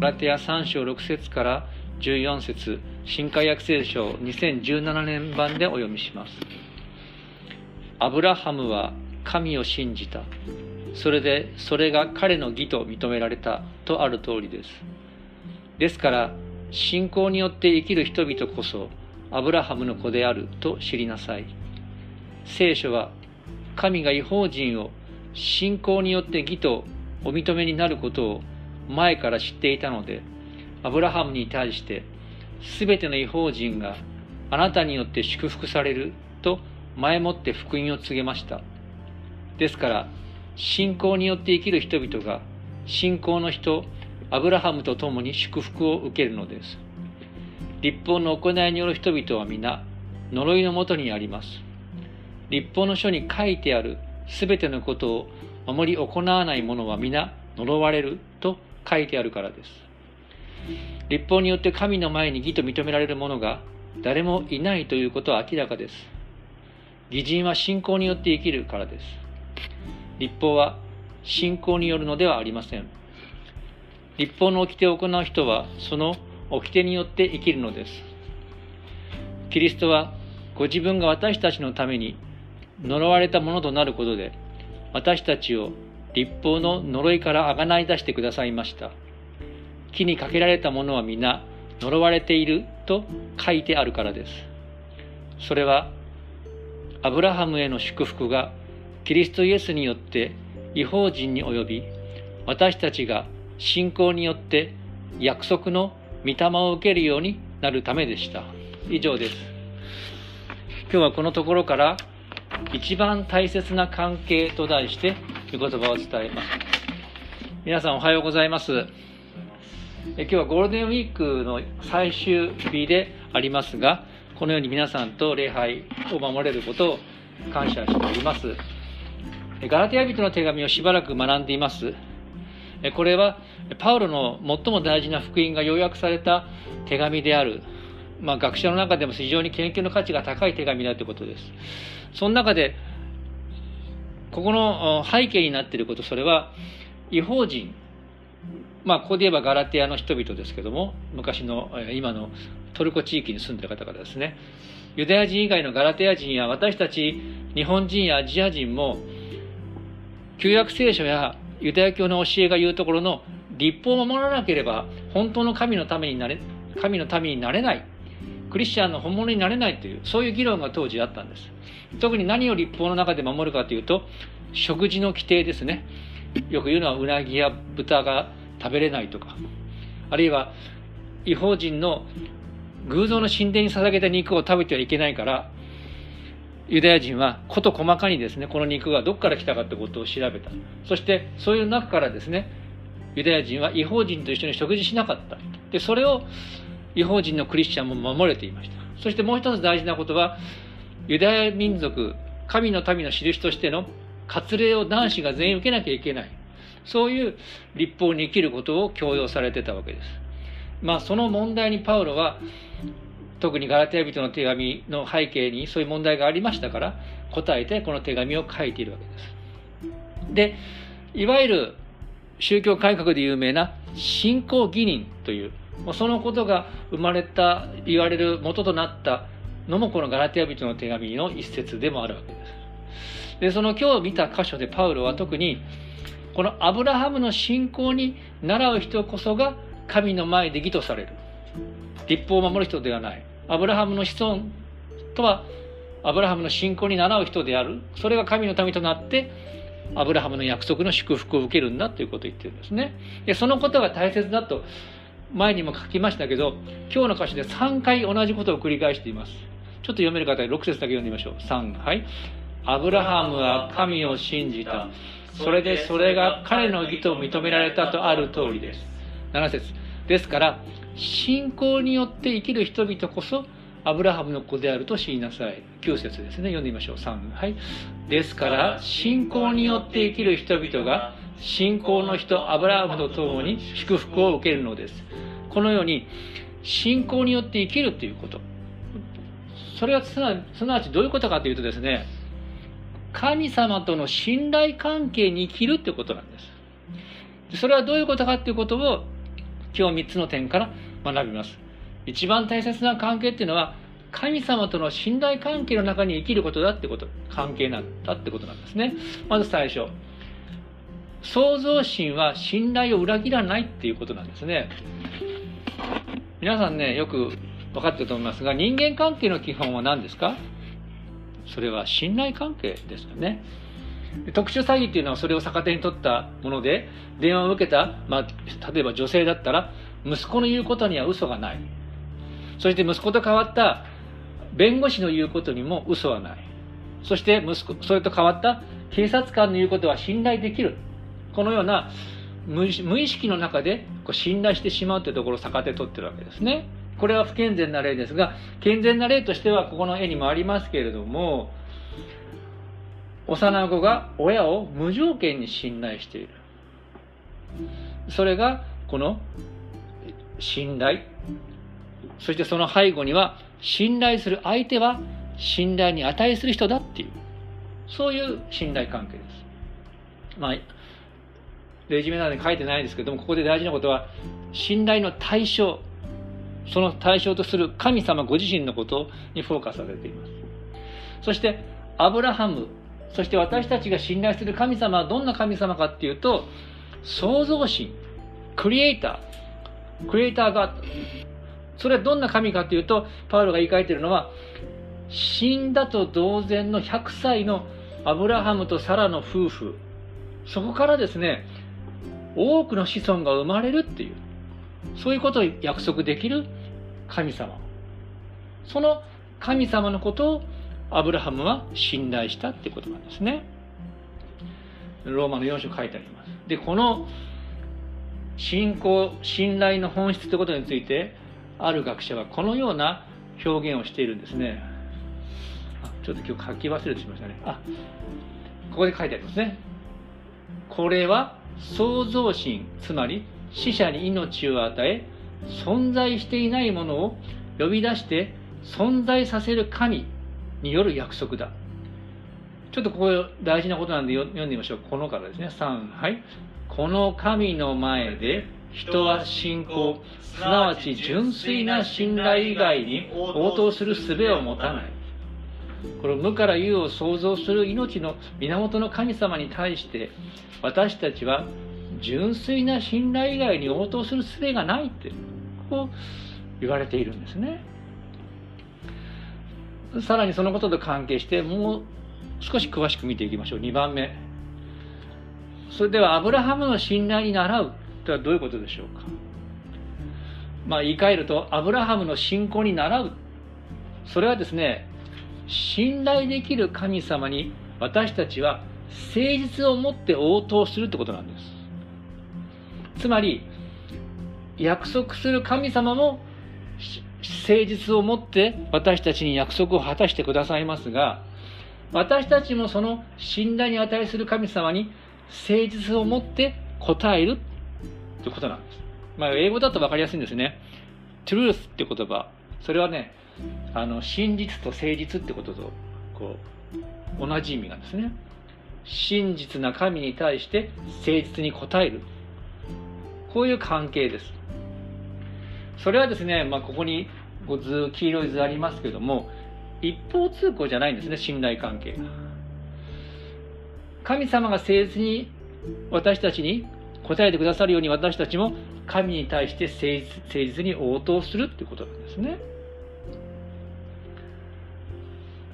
ガラテヤ3章6節から14節新海約聖書2017年版でお読みします。アブラハムは神を信じた。それでそれが彼の義と認められたとある通りです。ですから信仰によって生きる人々こそアブラハムの子であると知りなさい。聖書は神が違法人を信仰によって義とお認めになることを前から知っていたのでアブラハムに対して全ての違法人があなたによって祝福されると前もって福音を告げました。ですから信仰によって生きる人々が信仰の人アブラハムと共に祝福を受けるのです。立法の行いによる人々は皆呪いのもとにあります。立法の書に書いてあるすべてのことを守り行わない者は皆呪われると書いてあるからです。立法によって神の前に義と認められる者が誰もいないということは明らかです。義人は信仰によって生きるからです。立法は信仰によるのではありません。立法の掟を行う人はその掟によって生きるのです。キリストはご自分が私たちのために呪われたものとなることで私たちを立法の呪いからあがない出してくださいました。木にかけられたものは皆呪われていると書いてあるからです。それはアブラハムへの祝福がキリストイエスによって違法人に及び私たちが信仰によって約束の御霊を受けるようになるためでした。以上です。今日はこのところから一番大切な関係と題して御言葉を伝えます皆さんおはようございます。え今日はゴールデンウィークの最終日でありますがこのように皆さんと礼拝を守れることを感謝しております。ガラテヤ人の手紙をしばらく学んでいます。これはパウロの最も大事な福音が要約された手紙である、まあ、学者の中でも非常に研究の価値が高い手紙だということです。その中でここの背景になっていることそれは違法人まあここで言えばガラテヤの人々ですけども昔の今のトルコ地域に住んでる方々ですね。ユダヤ人以外のガラテヤ人や私たち日本人やアジア人も旧約聖書やユダヤ教の教えが言うところの立法を守らなければ本当の神のためになれ神の民になれない。クリスチャンの本物になれないというそういう議論が当時あったんです。特に何を立法の中で守るかというと食事の規定ですね。よく言うのはうなぎや豚が食べれないとか。あるいは違法人の偶像の神殿に捧げた肉を食べてはいけないからユダヤ人は事細かにですねこの肉がどこから来たかってことを調べた。そしてそういう中からですねユダヤ人は違法人と一緒に食事しなかった。でそれを違法人のクリスチャンも守れていました。そしてもう一つ大事なことはユダヤ民族神の民の印としての割礼を男子が全員受けなきゃいけない。そういう立法に生きることを強要されてたわけです。まあその問題にパウロは特にガラテヤ人の手紙の背景にそういう問題がありましたから答えてこの手紙を書いているわけです。でいわゆる宗教改革で有名な信仰義人というそのことが生まれた言われる元となったのもこのガラテヤ人の手紙の一節でもあるわけです。でその今日見た箇所でパウロは特にこのアブラハムの信仰に習う人こそが神の前で義とされる。立法を守る人ではない。アブラハムの子孫とはアブラハムの信仰に習う人である。それが神の民となってアブラハムの約束の祝福を受けるんだということを言ってるんですね。でそのことが大切だと前にも書きましたけど今日の歌詞で3回同じことを繰り返しています。ちょっと読める方6節だけ読んでみましょう。3はいアブラハムは神を信じた。それでそれが彼の義と認められたとある通りです。7節。ですから信仰によって生きる人々こそアブラハムの子であると知りなさい。9節ですね。読んでみましょう。3はいですから信仰によって生きる人々が信仰の人アブラハムと共に祝福を受けるのです。このように信仰によって生きるということ。それはすなわちどういうことかというとですね神様との信頼関係に生きるということなんです。それはどういうことかということを今日3つの点から学びます。一番大切な関係っていうのは神様との信頼関係の中に生きることだってこと。関係なんだってことなんですね。まず最初。創造心は信頼を裏切らないっていうことなんですね。皆さんねよく分かってると思いますが人間関係の基本は何ですか？それは信頼関係ですよね。特殊詐欺っていうのはそれを逆手に取ったもので電話を受けた、まあ、例えば女性だったら息子の言うことには嘘がない。そして息子と変わった弁護士の言うことにも嘘はない。そして息子それと変わった警察官の言うことは信頼できる。このような無意識の中でこう信頼してしまうというところを逆手取ってるわけですね。これは不健全な例ですが健全な例としてはここの絵にもありますけれども幼子が親を無条件に信頼している。それがこの信頼。そしてその背後には信頼する相手は信頼に値する人だっていうそういう信頼関係です。まあレジュメなどに書いてないですけどもここで大事なことは信頼の対象その対象とする神様ご自身のことにフォーカスされています。そしてアブラハムそして私たちが信頼する神様はどんな神様かっていうと創造神クリエイタークリエイターがそれはどんな神かというとパウロが言い換えているのは死んだと同然の100歳のアブラハムとサラの夫婦。そこからですね多くの子孫が生まれるっていう。そういうことを約束できる神様。その神様のことをアブラハムは信頼したってことなんですね。ローマの4章書いてあります。でこの信仰信頼の本質ということについてある学者はこのような表現をしているんですね。ちょっと今日書き忘れてしましたね。あここで書いてありますね。これは創造神つまり死者に命を与え存在していないものを呼び出して存在させる神による約束だ。ちょっとここ大事なことなんで読んでみましょう。このからですね。3はい。この神の前で人は信仰すなわち純粋な信頼以外に応答する術を持たない。この無から有を創造する命の源の神様に対して私たちは純粋な信頼以外に応答する術がないってこう言われているんですね。さらにそのことと関係してもう少し詳しく見ていきましょう。2番目。それではアブラハムの信頼に倣うとはどういうことでしょうか。まあ言い換えるとアブラハムの信仰に倣う。それはですね信頼できる神様に私たちは誠実を持って応答するってことなんですつまり約束する神様も誠実を持って私たちに約束を果たしてくださいますが私たちもその信頼に値する神様に誠実を持って答えるということなんです。まあ、英語だと分かりやすいんですね。truth って言葉。それはね、あの真実と誠実ってこととこう同じ意味なんですね。真実な神に対して誠実に答える。こういう関係です。それはですね、まあ、ここに図、黄色い図ありますけども、一方通行じゃないんですね、信頼関係が。神様が誠実に私たちに答えてくださるように私たちも神に対して誠実誠実に応答するということなんですね。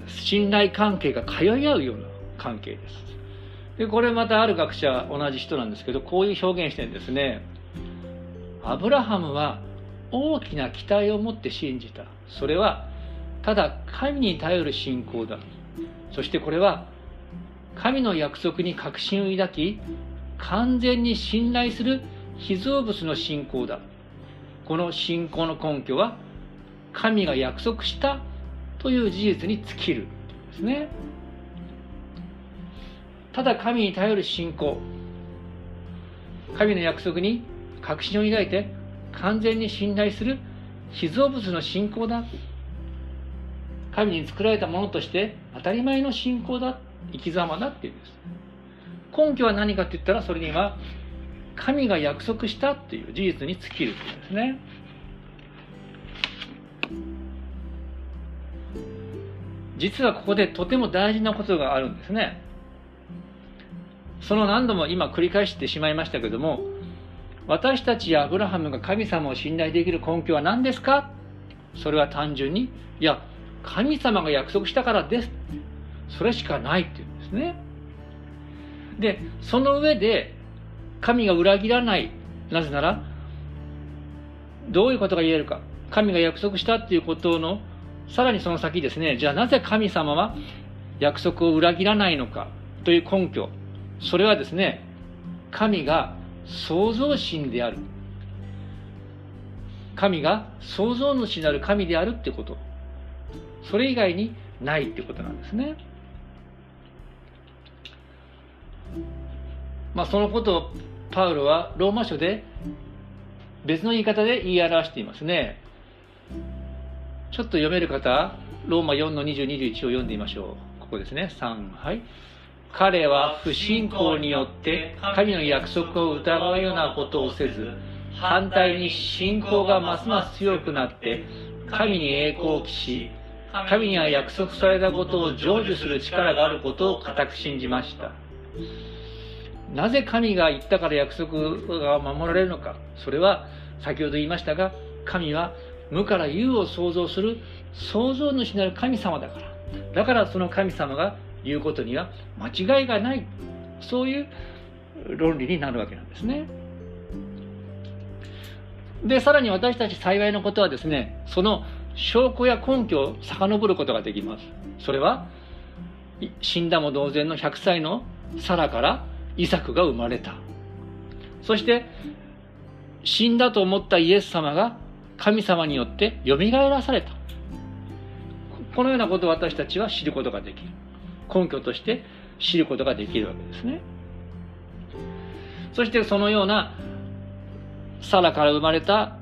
信頼関係が通い合うような関係です。でこれまたある学者同じ人なんですけどこういう表現してるんですね。アブラハムは大きな期待を持って信じた。それはただ神に頼る信仰だ。そしてこれは神の約束に確信を抱き完全に信頼する被造物の信仰だこの信仰の根拠は神が約束したという事実に尽きるですねただ神に頼る信仰神の約束に確信を抱いて完全に信頼する被造物の信仰だ神に作られたものとして当たり前の信仰だ生き様だっていうんです根拠は何かって言ったらそれには神が約束したっていう事実に尽きるということですね。実はここでとても大事なことがあるんですね。その何度も今繰り返してしまいましたけども、私たちやアブラハムが神様を信頼できる根拠は何ですか？それは単純に、いや、神様が約束したからです。それしかないっていうんですね。で、その上で、神が裏切らない。なぜなら、どういうことが言えるか。神が約束したっていうことの、さらにその先ですね、じゃあなぜ神様は約束を裏切らないのかという根拠。それはですね、神が創造神である。神が創造主なる神であるってこと。それ以外にないってことなんですね。まあ、そのことをパウロはローマ書で別の言い方で言い表していますね。ちょっと読める方、ローマ4の20、21を読んでみましょう。ここですね。3、はい。彼は不信仰によって神の約束を疑うようなことをせず、反対に信仰がますます強くなって、神に栄光を期し、神には約束されたことを成就する力があることを固く信じました。なぜ神が言ったから約束が守られるのか。それは、先ほど言いましたが、神は無から有を創造する創造主なる神様だから。だからその神様がいうことには間違いがないそういう論理になるわけなんですね。でさらに私たち幸いのことはですねその証拠や根拠を遡ることができます。それは死んだも同然の100歳のサラからイサクが生まれた。そして死んだと思ったイエス様が神様によって蘇らされた。このようなことを私たちは知ることができる。根拠として知ることができるわけですね。そしてそのようなサラから生まれた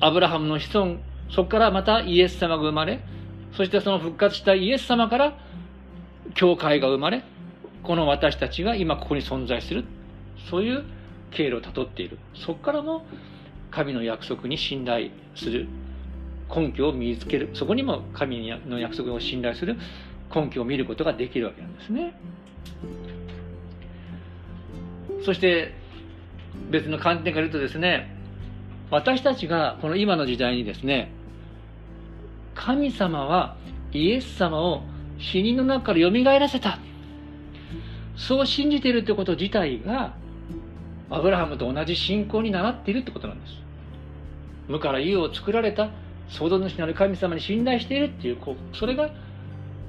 アブラハムの子孫、そこからまたイエス様が生まれ、そしてその復活したイエス様から教会が生まれ、この私たちが今ここに存在する、そういう経路をたどっている。そこからも神の約束に信頼する根拠を見つける。そこにも神の約束を信頼する根拠を見ることができるわけなんですね。そして別の観点から言うとですね、私たちがこの今の時代にですね、神様はイエス様を死人の中から蘇らせた。そう信じているということ自体が、アブラハムと同じ信仰に習っているってことなんです。無から有を作られた創造主なる神様に信頼しているっていう、それが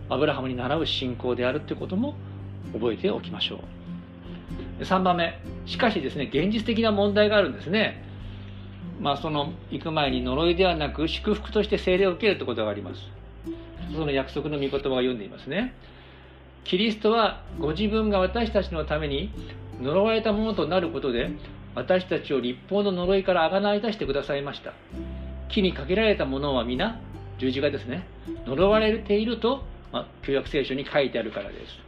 アブラハムに習う信仰であるということも覚えておきましょう。3番目。しかしですね現実的な問題があるんですね。まあその行く前に呪いではなく祝福として聖霊を受けるということがあります。その約束の御言葉が読んでいますね。キリストはご自分が私たちのために呪われたものとなることで私たちを立法の呪いからあがない出してくださいました木にかけられたものは皆十字架ですね呪われているとまあ、旧約聖書に書いてあるからです。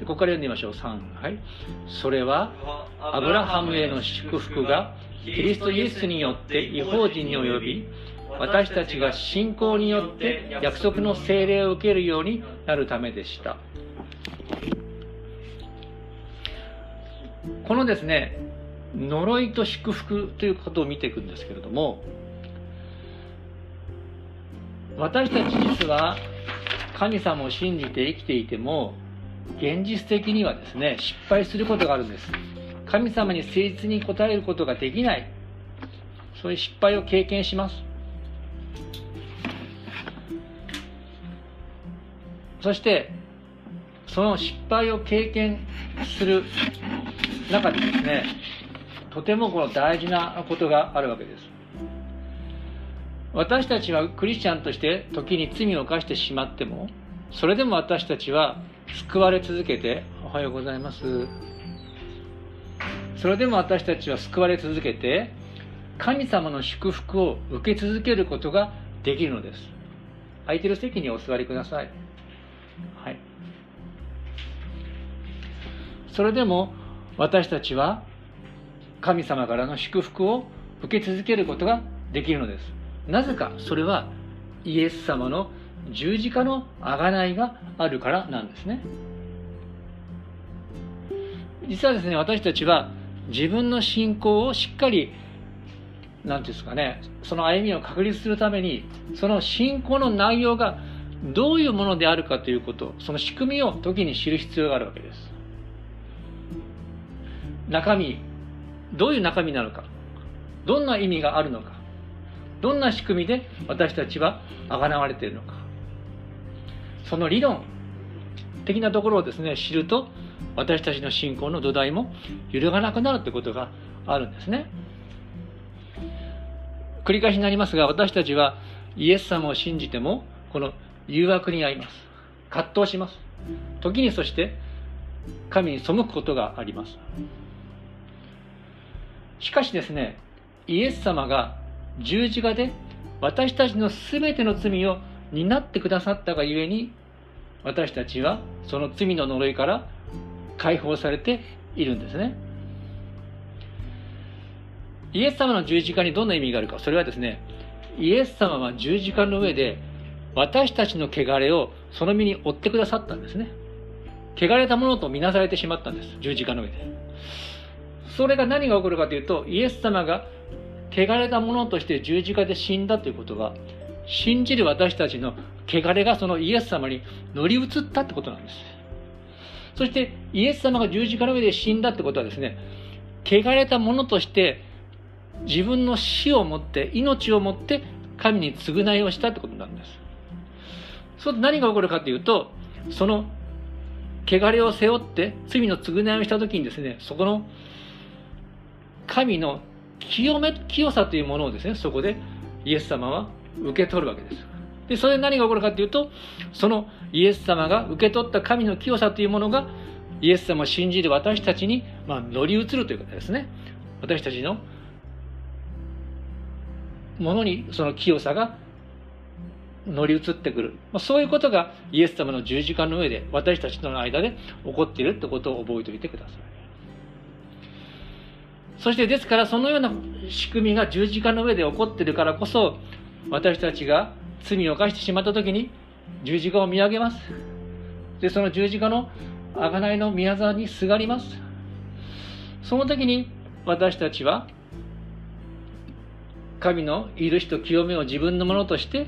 でここから読んでみましょう。3。はい。それは、アブラハムへの祝福が、キリストイエスによって違法人に及び、私たちが信仰によって約束の聖霊を受けるようになるためでした。このですね、呪いと祝福ということを見ていくんですけれども、私たち実は神様を信じて生きていても、現実的にはですね、失敗することがあるんです。神様に誠実に応えることができない。そういう失敗を経験します。そして、その失敗を経験する中でですね、とてもこの大事なことがあるわけです。私たちはクリスチャンとして時に罪を犯してしまっても、それでも私たちは救われ続けて、おはようございます。それでも私たちは救われ続けて、神様の祝福を受け続けることができるのです。空いてる席にお座りください。はい。それでも私たちは神様からの祝福を受け続けることができるのです。なぜかそれはイエス様の十字架の贖いがあるからなんですね。実はですね私たちは自分の信仰をしっかり何ていうんですかねその歩みを確立するためにその信仰の内容がどういうものであるかということその仕組みを時に知る必要があるわけです。中身どういう中身なのかどんな意味があるのかどんな仕組みで私たちはあがなわれているのか。その理論的なところをですね知ると私たちの信仰の土台も揺るがなくなるということがあるんですね。繰り返しになりますが私たちはイエス様を信じてもこの誘惑に遭います。葛藤します。時にそして神に背くことがあります。しかしですねイエス様が十字架で私たちの全ての罪を担ってくださったがゆえに私たちはその罪の呪いから解放されているんですね。イエス様の十字架にどんな意味があるかそれはですねイエス様は十字架の上で私たちの汚れをその身に負ってくださったんですね。汚れたものとみなされてしまったんです十字架の上で。それが何が起こるかというとイエス様が汚れたものとして十字架で死んだということは信じる私たちの汚れがそのイエス様に乗り移ったってことなんです。そしてイエス様が十字架の上で死んだってことはですね汚れたものとして自分の死をもって命をもって神に償いをしたってことなんです。そう何が起こるかというとその汚れを背負って罪の償いをした時にですねそこの神の清め清さというものをですねそこでイエス様は受け取るわけです。でそれで何が起こるかというとそのイエス様が受け取った神の清さというものがイエス様を信じる私たちに、まあ、乗り移るということですね。私たちのものにその清さが乗り移ってくる、まあ、そういうことがイエス様の十字架の上で私たちとの間で起こっているってことを覚えておいてください。そしてですからそのような仕組みが十字架の上で起こってるからこそ私たちが罪を犯してしまった時に十字架を見上げます。でその十字架の贖いの宮沢にすがります。その時に私たちは神の許しと清めを自分のものとして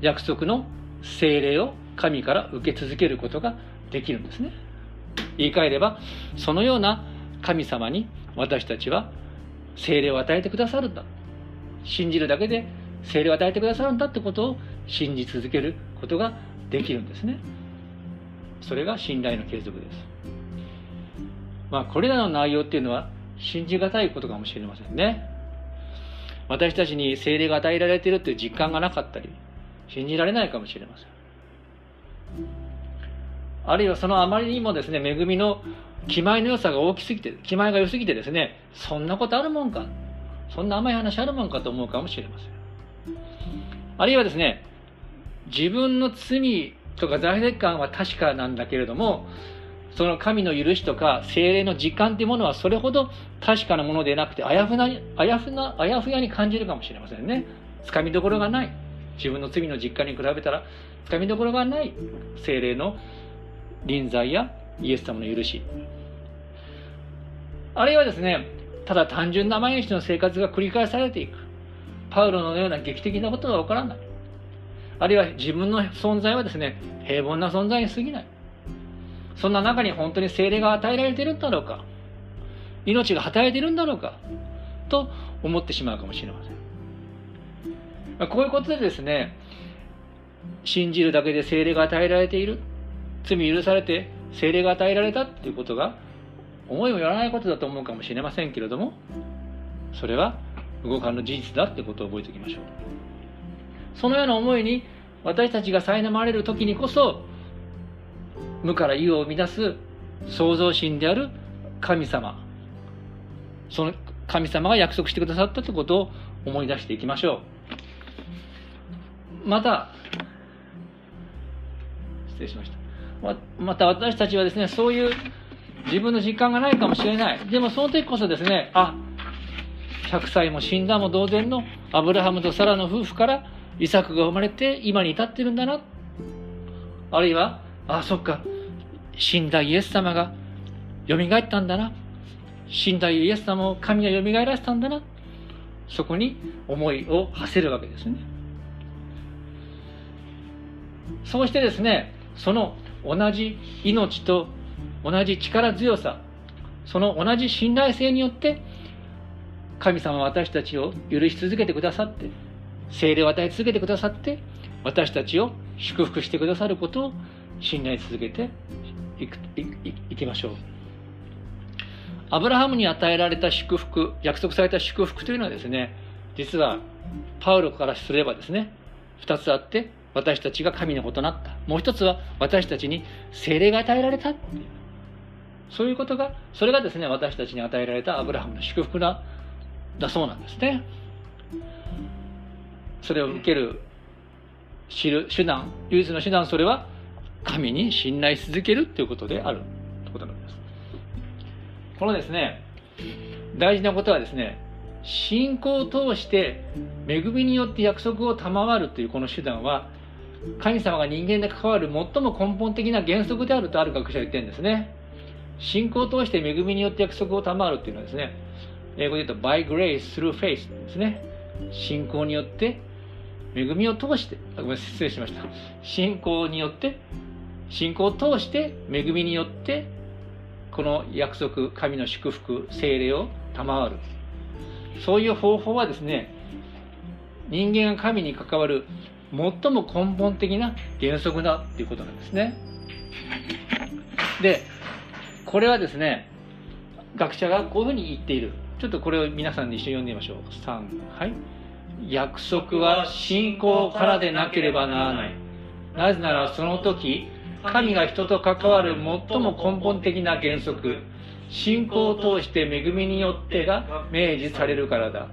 約束の精霊を神から受け続けることができるんですね。言い換えればそのような神様に私たちは精霊を与えてくださるんだ。信じるだけで精霊を与えてくださるんだってことを信じ続けることができるんですね。それが信頼の継続です。まあこれらの内容っていうのは信じがたいことかもしれませんね。私たちに精霊が与えられているという実感がなかったり信じられないかもしれません。あるいはそのあまりにもですね恵みの気前の良さが大きすぎて気前が良すぎてですねそんなことあるもんかそんな甘い話あるもんかと思うかもしれません。あるいはですね自分の罪とか罪悪感は確かなんだけれどもその神の許しとか精霊の実感というものはそれほど確かなものでなくてあやふなあやふなあやふやに感じるかもしれませんね。つかみどころがない。自分の罪の実感に比べたらつかみどころがない精霊の臨在やイエス様の許し。あるいはですねただ単純な毎日の生活が繰り返されていく。パウロのような劇的なことが起こらない。あるいは自分の存在はですね平凡な存在に過ぎない。そんな中に本当に精霊が与えられているんだろうか。命が働いているんだろうか。と思ってしまうかもしれません。こういうことでですね信じるだけで精霊が与えられている。罪許されて精霊が与えられたっていうことが思いもよらないことだと思うかもしれませんけれどもそれは動かぬ事実だってことを覚えておきましょう。そのような思いに私たちが苛まれる時にこそ無から有を生み出す創造神である神様。その神様が約束してくださったということを思い出していきましょう。また失礼しました。ままた私たちはですねそういう自分の実感がないかもしれない。でもその時こそですねあ100歳も死んだも同然のアブラハムとサラの夫婦からイサクが生まれて今に至ってるんだな。あるいはあそっか死んだイエス様が蘇ったんだな。死んだイエス様を神が蘇らせたんだな。そこに思いを馳せるわけですね。そうしてですねその同じ命と同じ力強さその同じ信頼性によって神様は私たちを許し続けてくださって精霊を与え続けてくださって私たちを祝福してくださることを信頼続けていくいきましょう。アブラハムに与えられた祝福約束された祝福というのはですね実はパウロからすればですね2つあって私たちが神の子となった。もう一つは私たちに精霊が与えられた。そういうことがそれがですね私たちに与えられたアブラハムの祝福だだそうなんですね。それを受ける知る手段唯一の手段それは神に信頼し続けるということである。ということなんです。このですね大事なことはですね信仰を通して恵みによって約束を賜るというこの手段は神様が人間で関わる最も根本的な原則であるとある学者は言ってるんですね。信仰を通して恵みによって約束を賜るっていうのはですね。英語で言うと by grace through faith ですね。信仰によって恵みを通してあごめん失礼しました。信仰によって信仰を通して恵みによってこの約束神の祝福精霊を賜る。そういう方法はですね人間が神に関わる最も根本的な原則だっていうことなんですね。でこれはですね学者がこういうふうに言っている。ちょっとこれを皆さんで一緒に読んでみましょう。3はい。約束は信仰からでなければならない。なぜならその時神が人と関わる最も根本的な原則。信仰を通して恵みによってが明示されるからだ。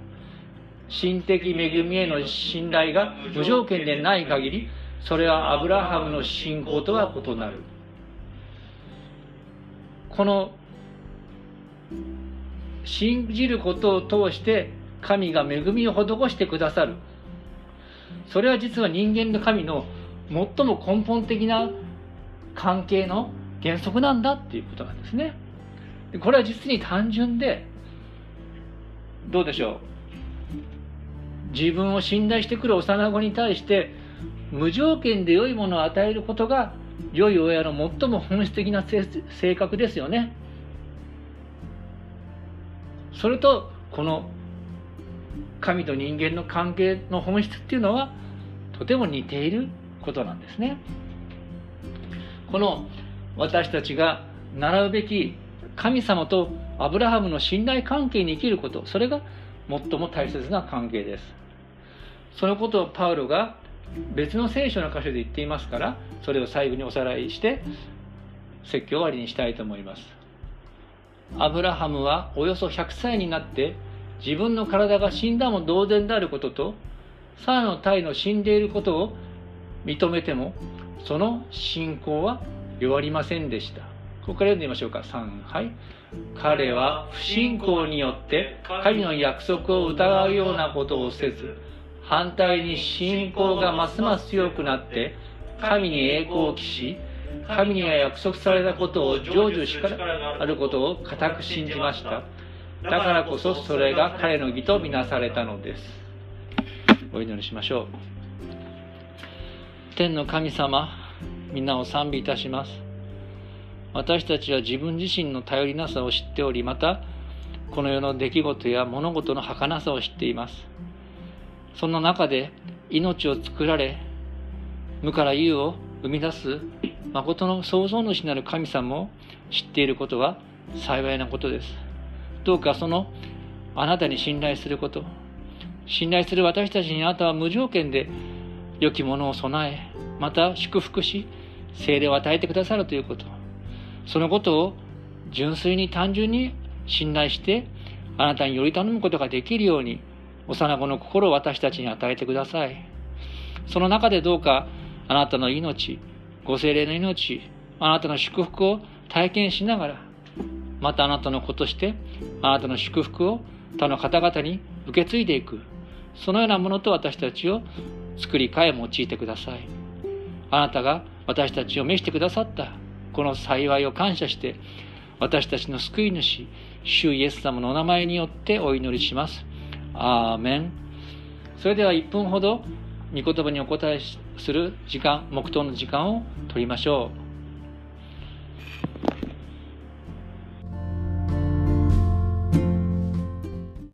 神的恵みへの信頼が無条件でない限りそれはアブラハムの信仰とは異なる。この信じることを通して神が恵みを施してくださる。それは実は人間の神の最も根本的な関係の原則なんだっていうことなんですね。これは実に単純でどうでしょう？自分を信頼してくる幼子に対して無条件で良いものを与えることが良い親の最も本質的な性格ですよね。それとこの神と人間の関係の本質っていうのはとても似ていることなんですね。この私たちが習うべき神様とアブラハムの信頼関係に生きることそれが最も大切な関係です。そのことをパウロが別の聖書の箇所で言っていますからそれを最後におさらいして説教終わりにしたいと思います。アブラハムはおよそ100歳になって自分の体が死んだも同然であることとサラの体の死んでいることを認めてもその信仰は弱りませんでした。ここから読んでみましょうか。3はい。彼は不信仰によって神の約束を疑うようなことをせず反対に信仰がますます強くなって神に栄光を期し神には約束されたことを成就しかあることを固く信じました。だからこそそれが彼の義とみなされたのです。お祈りしましょう。天の神様皆を賛美いたします。私たちは自分自身の頼りなさを知っておりまたこの世の出来事や物事の儚さを知っています。そんな中で命を作られ無から有を生み出す誠の創造主なる神様を知っていることは幸いなことです。どうかそのあなたに信頼すること信頼する私たちにあなたは無条件で良きものを備えまた祝福し精霊を与えてくださるということ。そのことを純粋に単純に信頼してあなたにより頼むことができるように幼子の心を私たちに与えてください。その中でどうかあなたの命ご精霊の命あなたの祝福を体験しながらまたあなたの子としてあなたの祝福を他の方々に受け継いでいく。そのようなものと私たちを作り変え用いてください。あなたが私たちを召してくださったこの幸いを感謝して私たちの救い主主イエス様のお名前によってお祈りします。アーメン。それでは1分ほど、御言葉にお答えする時間、黙祷の時間を取りましょう。